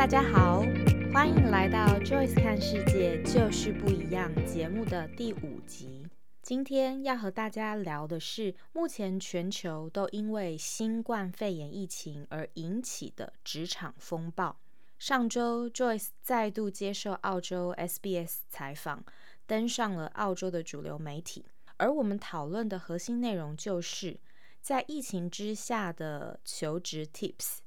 大家好，欢迎来到 Joyce 看世界就是不一样节目的第五集。今天要和大家聊的是目前全球都因为新冠肺炎疫情而引起的职场风暴。上周，Joyce 再度接受澳洲 SBS 采访，登上了澳洲的主流媒体。而我们讨论的核心内容就是，在疫情之下的求职 Tips，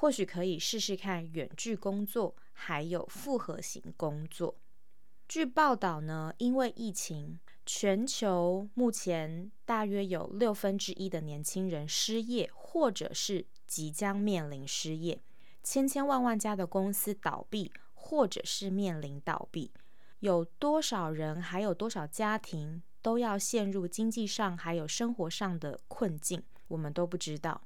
或许可以试试看远距工作，还有复合型工作。据报道呢，因为疫情，全球目前大约有六分之一的年轻人失业，或者是即将面临失业。千千万万家的公司倒闭，或者是面临倒闭，有多少人，还有多少家庭都要陷入经济上还有生活上的困境，我们都不知道。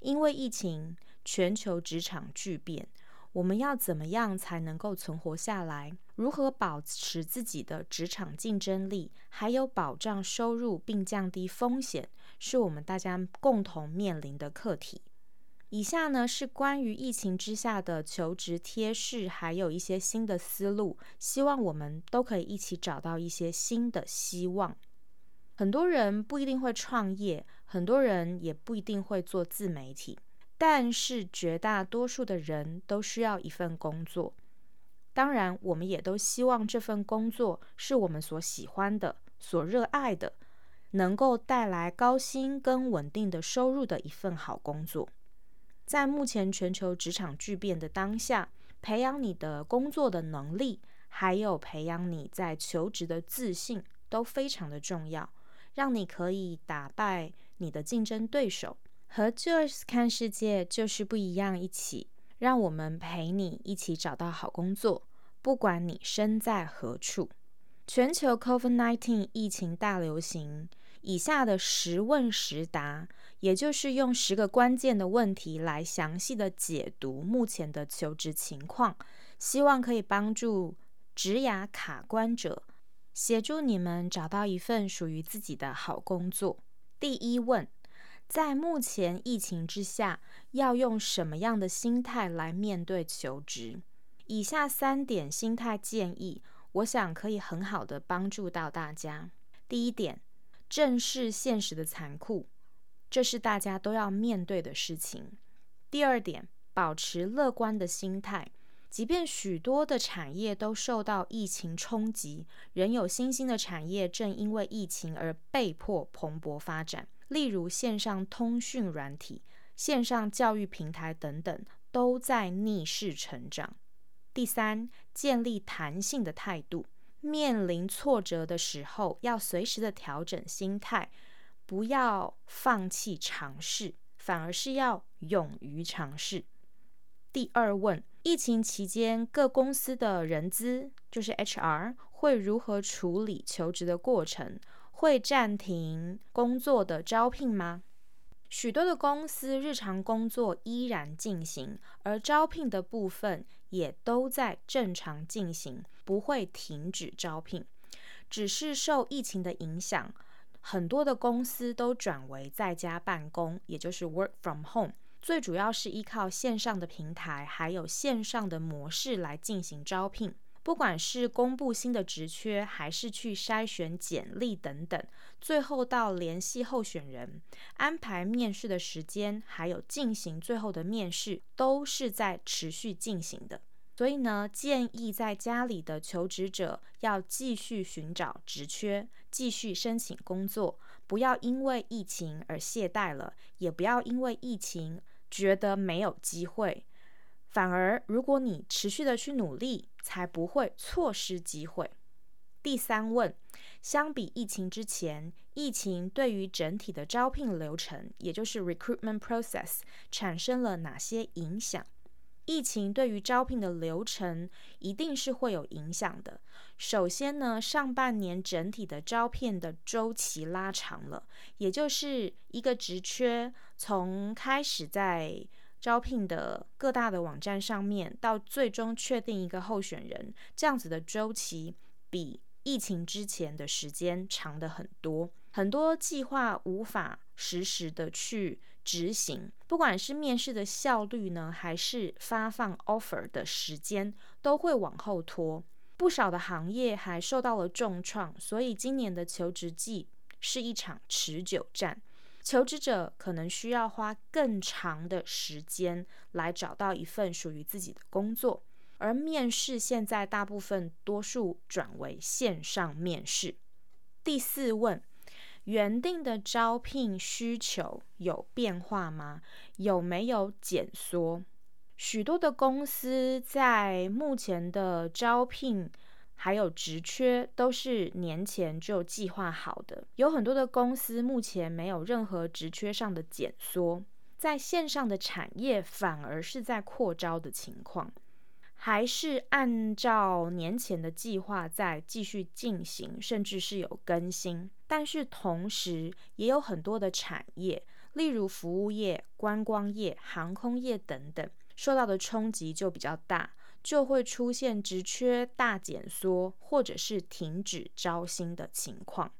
因为疫情，全球职场巨变，我们要怎么样才能够存活下来？如何保持自己的职场竞争力，还有保障收入并降低风险，是我们大家共同面临的课题。以下呢是关于疫情之下的求职贴士，还有一些新的思路，希望我们都可以一起找到一些新的希望。很多人不一定会创业，很多人也不一定会做自媒体，但是绝大多数的人都需要一份工作。当然，我们也都希望这份工作是我们所喜欢的、所热爱的，能够带来高薪跟稳定的收入的一份好工作。在目前全球职场巨变的当下，培养你的工作的能力，还有培养你在求职的自信，都非常的重要，让你可以打败你的竞争对手。和 Joyce 看世界就是不一样，一起让我们陪你一起找到好工作，不管你身在何处。全球 COVID-19 疫情大流行。以下的十问十答，也就是用十个关键的问题来详细的解读目前的求职情况，希望可以帮助职涯卡关者，协助你们找到一份属于自己的好工作。第一问，在目前疫情之下，要用什么样的心态来面对求职？以下三点心态建议，我想可以很好的帮助到大家。第一点。正视现实的残酷，这是大家都要面对的事情。第二点，保持乐观的心态，即便许多的产业都受到疫情冲击，仍有新兴的产业正因为疫情而被迫蓬勃发展。例如线上通讯软体、线上教育平台等等，都在逆势成长。第三，建立弹性的态度。面临挫折的时候，要随时的调整心态，不要放弃尝试，反而是要勇于尝试。第二问：疫情期间各公司的人资，就是 HR，会如何处理求职的过程？会暂停工作的招聘吗？许多的公司日常工作依然进行，而招聘的部分也都在正常进行，不会停止招聘。只是受疫情的影响，很多的公司都转为在家办公，也就是 work from home。最主要是依靠线上的平台，还有线上的模式来进行招聘。不管是公布新的职缺，还是去筛选简历等等，最后到联系候选人、安排面试的时间，还有进行最后的面试，都是在持续进行的。所以呢，建议在家里的求职者要继续寻找职缺，继续申请工作，不要因为疫情而懈怠了，也不要因为疫情觉得没有机会。反而，如果你持续的去努力，才不会错失机会。第三问，相比疫情之前，疫情对于整体的招聘流程，也就是 recruitment process，产生了哪些影响？疫情对于招聘的流程一定是会有影响的。首先呢，上半年整体的招聘的周期拉长了，也就是一个职缺从开始在招聘的各大的网站上面，到最终确定一个候选人，这样子的周期比疫情之前的时间长得很多。很多计划无法实时的去执行，不管是面试的效率呢，还是发放 offer 的时间，都会往后拖。不少的行业还受到了重创，所以今年的求职季是一场持久战。求职者可能需要花更长的时间来找到一份属于自己的工作，而面试现在大部分多数转为线上面试。第四问，原定的招聘需求有变化吗？有没有减缩？许多的公司在目前的招聘还有职缺都是年前就计划好的，有很多的公司目前没有任何职缺上的减缩，在线上的产业反而是在扩招的情况，还是按照年前的计划在继续进行，甚至是有更新，但是同时也有很多的产业，例如服务业、观光业、航空业等等。受到的冲击就比较大，就会出现职缺大减缩，或者是停止招新的情况。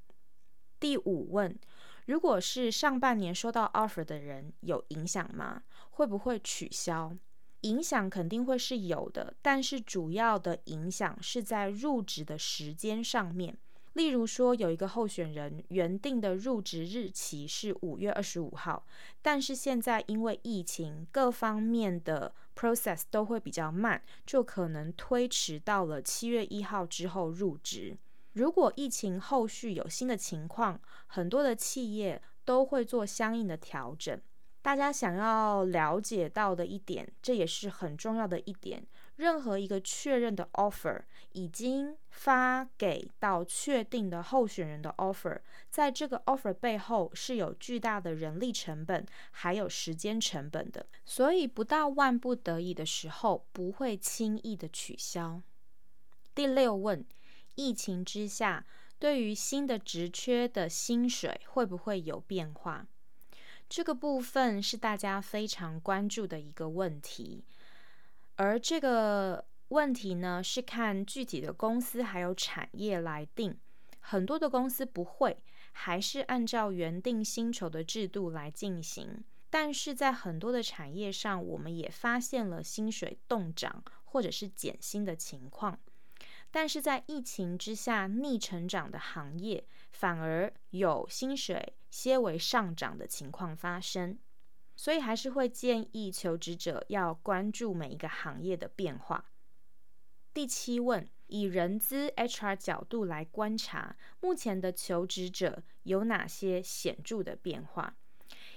第五问，如果是上半年收到 offer 的人，有影响吗？会不会取消？影响肯定会是有的，但是主要的影响是在入职的时间上面。例如说，有一个候选人原定的入职日期是五月二十五号，但是现在因为疫情，各方面的 process 都会比较慢，就可能推迟到了七月一号之后入职。如果疫情后续有新的情况，很多的企业都会做相应的调整。大家想要了解到的一点，这也是很重要的一点。任何一个确认的 offer 已经发给到确定的候选人的 offer，在这个 offer 背后是有巨大的人力成本，还有时间成本的，所以不到万不得已的时候，不会轻易的取消。第六问，疫情之下，对于新的职缺的薪水会不会有变化？这个部分是大家非常关注的一个问题。而这个问题呢，是看具体的公司还有产业来定。很多的公司不会，还是按照原定薪酬的制度来进行。但是在很多的产业上，我们也发现了薪水冻涨或者是减薪的情况。但是在疫情之下逆成长的行业，反而有薪水些微上涨的情况发生。所以还是会建议求职者要关注每一个行业的变化。第七问，以人资 HR 角度来观察，目前的求职者有哪些显著的变化？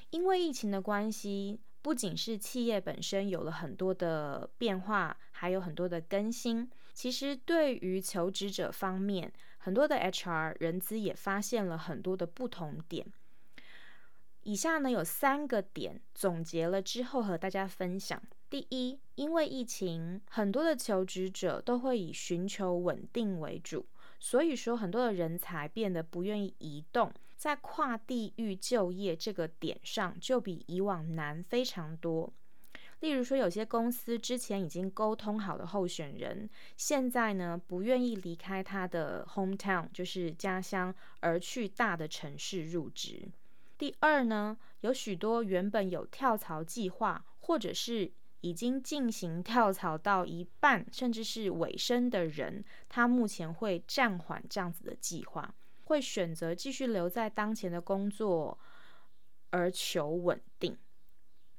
因为疫情的关系，不仅是企业本身有了很多的变化，还有很多的更新。其实对于求职者方面，很多的 HR 人资也发现了很多的不同点。以下呢有三个点总结了之后和大家分享。第一，因为疫情，很多的求职者都会以寻求稳定为主，所以说很多的人才变得不愿意移动，在跨地域就业这个点上就比以往难非常多。例如说，有些公司之前已经沟通好的候选人，现在呢不愿意离开他的 hometown，就是家乡，而去大的城市入职。第二呢，有许多原本有跳槽计划，或者是已经进行跳槽到一半，甚至是尾声的人，他目前会暂缓这样子的计划，会选择继续留在当前的工作而求稳定。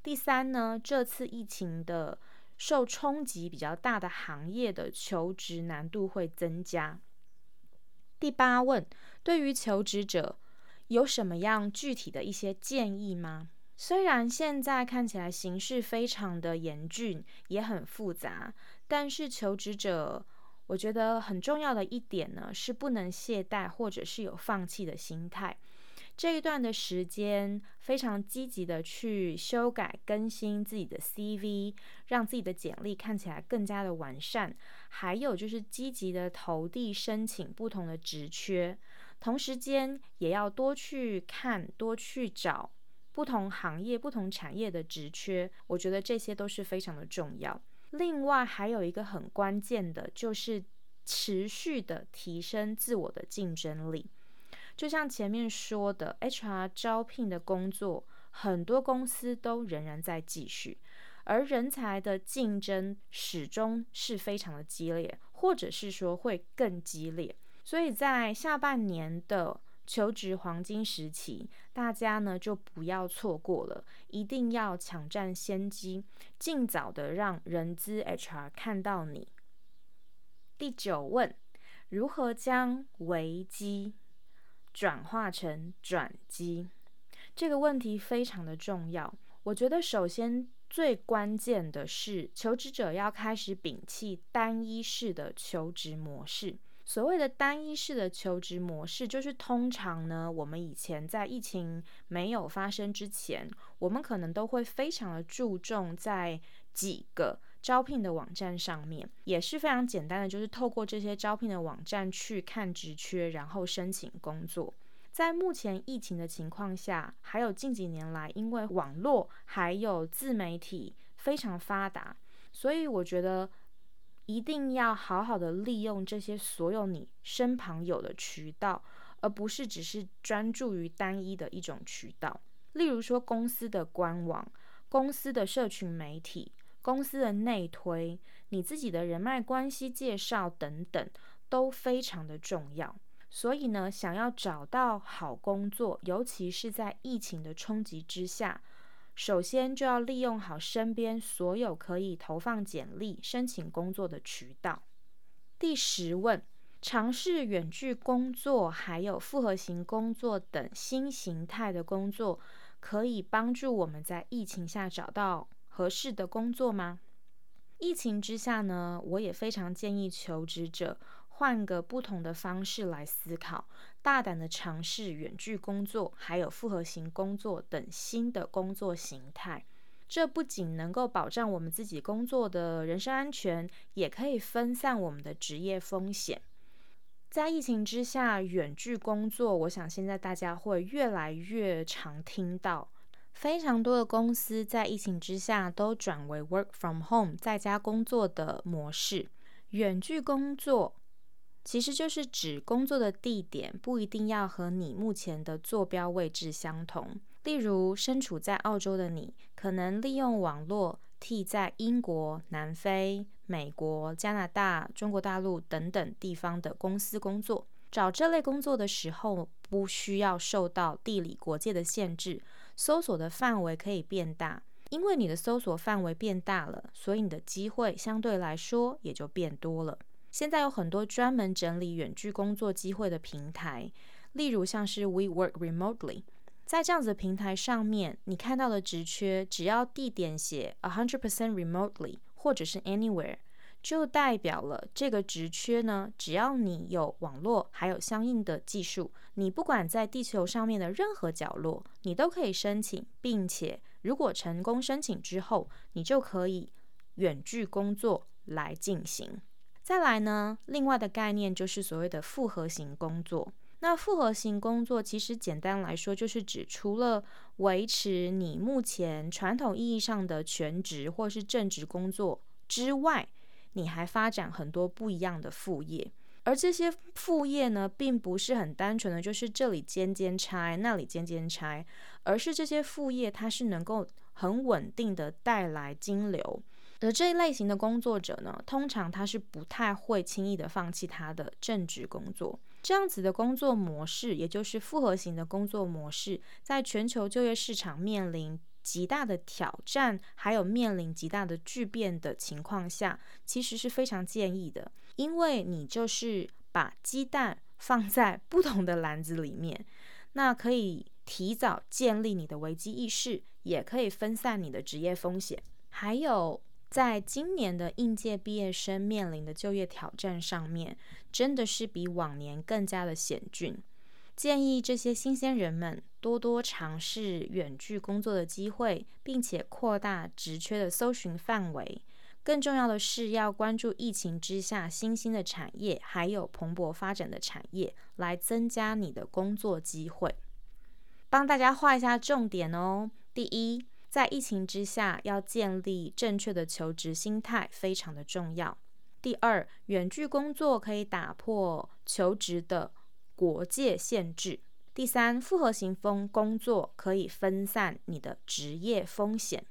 第三呢，这次疫情的受冲击比较大的行业的求职难度会增加。第八问，对于求职者。有什么样具体的一些建议吗？虽然现在看起来形势非常的严峻，也很复杂，但是求职者，我觉得很重要的一点呢，是不能懈怠或者是有放弃的心态。这一段的时间，非常积极的去修改更新自己的 CV，让自己的简历看起来更加的完善。还有就是积极的投递申请不同的职缺。同时间也要多去看，多去找不同行业、不同产业的职缺，我觉得这些都是非常的重要。另外还有一个很关键的，就是持续的提升自我的竞争力。就像前面说的，HR 招聘的工作，很多公司都仍然在继续，而人才的竞争始终是非常的激烈，或者是说会更激烈。所以在下半年的求职黄金时期，大家呢就不要错过了，一定要抢占先机，尽早的让人资 HR 看到你。第九问，如何将危机转化成转机？这个问题非常的重要。我觉得首先最关键的是，求职者要开始摒弃单一式的求职模式。所谓的单一式的求职模式，就是通常呢，我们以前在疫情没有发生之前，我们可能都会非常的注重在几个招聘的网站上面，也是非常简单的，就是透过这些招聘的网站去看职缺，然后申请工作。在目前疫情的情况下，还有近几年来，因为网络还有自媒体非常发达，所以我觉得。一定要好好的利用这些所有你身旁有的渠道，而不是只是专注于单一的一种渠道。例如说，公司的官网、公司的社群媒体、公司的内推、你自己的人脉关系介绍等等，都非常的重要。所以呢，想要找到好工作，尤其是在疫情的冲击之下。首先就要利用好身边所有可以投放简历、申请工作的渠道。第十问：尝试远距工作，还有复合型工作等新形态的工作，可以帮助我们在疫情下找到合适的工作吗？疫情之下呢，我也非常建议求职者。换个不同的方式来思考，大胆的尝试远距工作，还有复合型工作等新的工作形态。这不仅能够保障我们自己工作的人身安全，也可以分散我们的职业风险。在疫情之下，远距工作，我想现在大家会越来越常听到，非常多的公司在疫情之下都转为 work from home 在家工作的模式，远距工作。其实就是指工作的地点不一定要和你目前的坐标位置相同。例如，身处在澳洲的你，可能利用网络替在英国、南非、美国、加拿大、中国大陆等等地方的公司工作。找这类工作的时候，不需要受到地理国界的限制，搜索的范围可以变大。因为你的搜索范围变大了，所以你的机会相对来说也就变多了。现在有很多专门整理远距工作机会的平台，例如像是 We Work Remotely，在这样子的平台上面，你看到的职缺，只要地点写 a hundred percent remotely 或者是 anywhere，就代表了这个职缺呢，只要你有网络还有相应的技术，你不管在地球上面的任何角落，你都可以申请，并且如果成功申请之后，你就可以远距工作来进行。再来呢，另外的概念就是所谓的复合型工作。那复合型工作其实简单来说，就是指除了维持你目前传统意义上的全职或是正职工作之外，你还发展很多不一样的副业。而这些副业呢，并不是很单纯的，就是这里兼兼差，那里兼兼差，而是这些副业它是能够很稳定的带来金流。而这一类型的工作者呢，通常他是不太会轻易的放弃他的正职工作。这样子的工作模式，也就是复合型的工作模式，在全球就业市场面临极大的挑战，还有面临极大的巨变的情况下，其实是非常建议的。因为你就是把鸡蛋放在 不同的篮子里面，那可以提早建立你的危机意识，也可以分散你的职业风险，还有。在今年的应届毕业生面临的就业挑战上面，真的是比往年更加的险峻。建议这些新鲜人们多多尝试远距工作的机会，并且扩大职缺的搜寻范围。更重要的是，要关注疫情之下新兴的产业，还有蓬勃发展的产业，来增加你的工作机会。帮大家画一下重点哦。第一。在疫情之下，要建立正确的求职心态非常的重要。第二，远距工作可以打破求职的国界限制。第三，复合型风工作可以分散你的职业风险。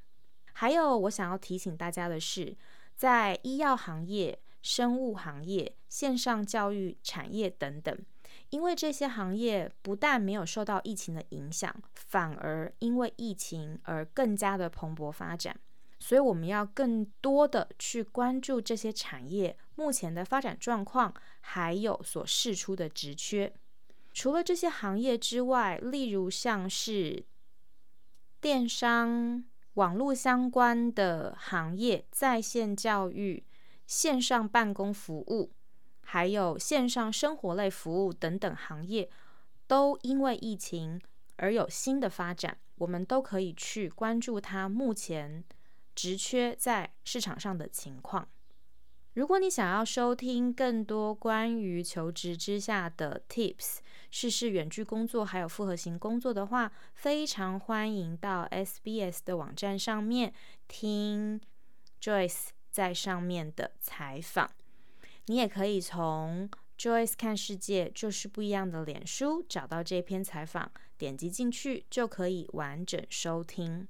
还有，我想要提醒大家的是，在医药行业、生物行业、线上教育产业等等，因为这些行业不但没有受到疫情的影响，反而因为疫情而更加的蓬勃发展。所以，我们要更多的去关注这些产业目前的发展状况，还有所释出的职缺。除了这些行业之外，例如像是电商、网络相关的行业、在线教育、线上办公服务，还有线上生活类服务等等行业，都因为疫情而有新的发展。我们都可以去关注它目前职缺在市场上的情况。如果你想要收听更多关于求职之下的 tips，试试远距工作还有复合型工作的话，非常欢迎到 SBS 的网站上面听 Joyce 在上面的采访。你也可以从 Joyce 看世界就是不一样的脸书找到这篇采访，点击进去就可以完整收听。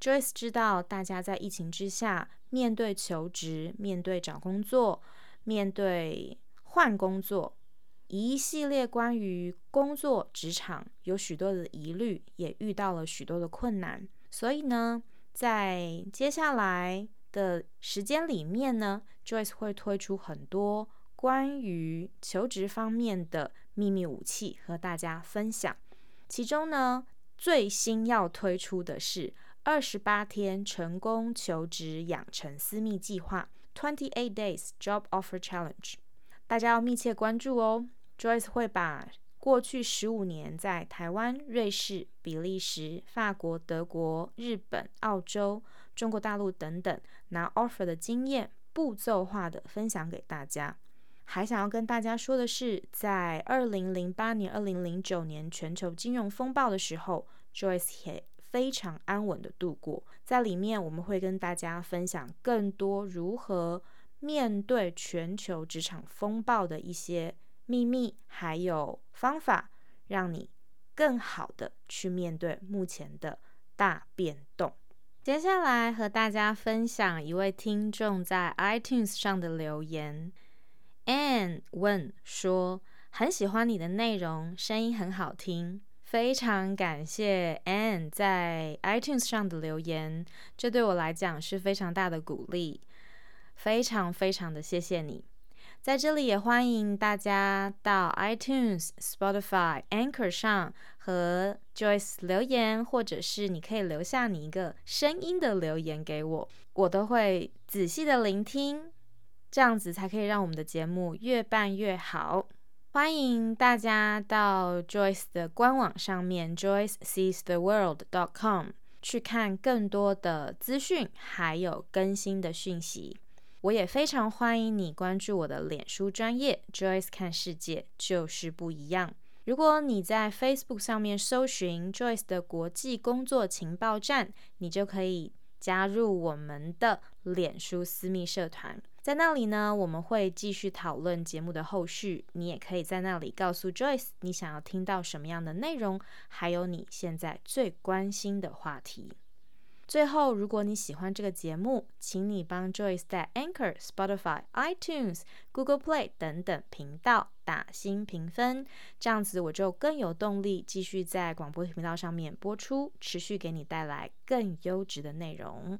Joyce 知道大家在疫情之下，面对求职、面对找工作、面对换工作，一系列关于工作职场有许多的疑虑，也遇到了许多的困难。所以呢，在接下来的时间里面呢，Joyce 会推出很多关于求职方面的秘密武器和大家分享。其中呢，最新要推出的是。二十八天成功求职养成私密计划 （Twenty Eight Days Job Offer Challenge），大家要密切关注哦。Joyce 会把过去十五年在台湾、瑞士、比利时、法国、德国、日本、澳洲、中国大陆等等拿 offer 的经验，步骤化的分享给大家。还想要跟大家说的是，在二零零八年、二零零九年全球金融风暴的时候，Joyce 也非常安稳的度过，在里面我们会跟大家分享更多如何面对全球职场风暴的一些秘密，还有方法，让你更好的去面对目前的大变动。接下来和大家分享一位听众在 iTunes 上的留言 Ann 问说，很喜欢你的内容，声音很好听。非常感谢 Ann 在 iTunes 上的留言，这对我来讲是非常大的鼓励，非常非常的谢谢你。在这里也欢迎大家到 iTunes、Spotify、Anchor 上和 Joyce 留言，或者是你可以留下你一个声音的留言给我，我都会仔细的聆听，这样子才可以让我们的节目越办越好。欢迎大家到 Joyce 的官网上面，joyceseestheworld.com 去看更多的资讯，还有更新的讯息。我也非常欢迎你关注我的脸书专业 Joyce 看世界就是不一样。如果你在 Facebook 上面搜寻 Joyce 的国际工作情报站，你就可以加入我们的脸书私密社团。在那里呢，我们会继续讨论节目的后续。你也可以在那里告诉 Joyce 你想要听到什么样的内容，还有你现在最关心的话题。最后，如果你喜欢这个节目，请你帮 Joyce 在 Anchor、Spotify、iTunes、Google Play 等等频道打新评分，这样子我就更有动力继续在广播频道上面播出，持续给你带来更优质的内容。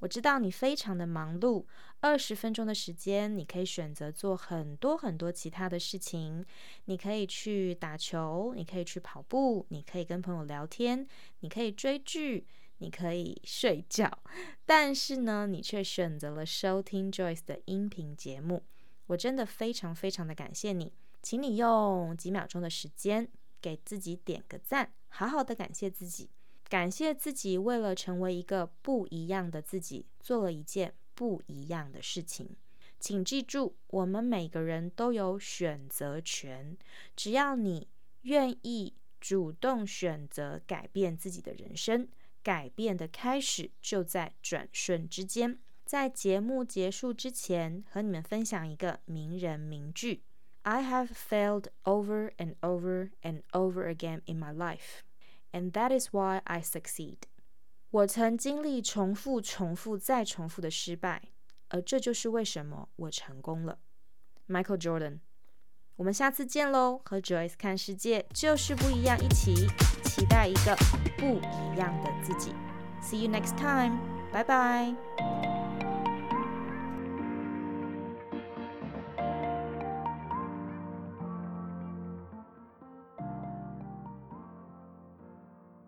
我知道你非常的忙碌，二十分钟的时间，你可以选择做很多很多其他的事情。你可以去打球，你可以去跑步，你可以跟朋友聊天，你可以追剧，你可以 睡觉。但是呢，你却选择了收听 Joyce 的音频节目。我真的非常非常的感谢你，请你用几秒钟的时间给自己点个赞，好好的感谢自己。感谢自己，为了成为一个不一样的自己，做了一件不一样的事情。请记住，我们每个人都有选择权，只要你愿意主动选择改变自己的人生，改变的开始就在转瞬之间。在节目结束之前，和你们分享一个名人名句 I have failed over and over and over again in my life, and that is why I succeed. 我曾经历重复、重复再重复的失败，而这就是为什么我成功了。Michael Jordan。我们下次见喽！和 Joyce 看世界就是不一样，一起期待一个不一样的自己。See you next time，拜拜。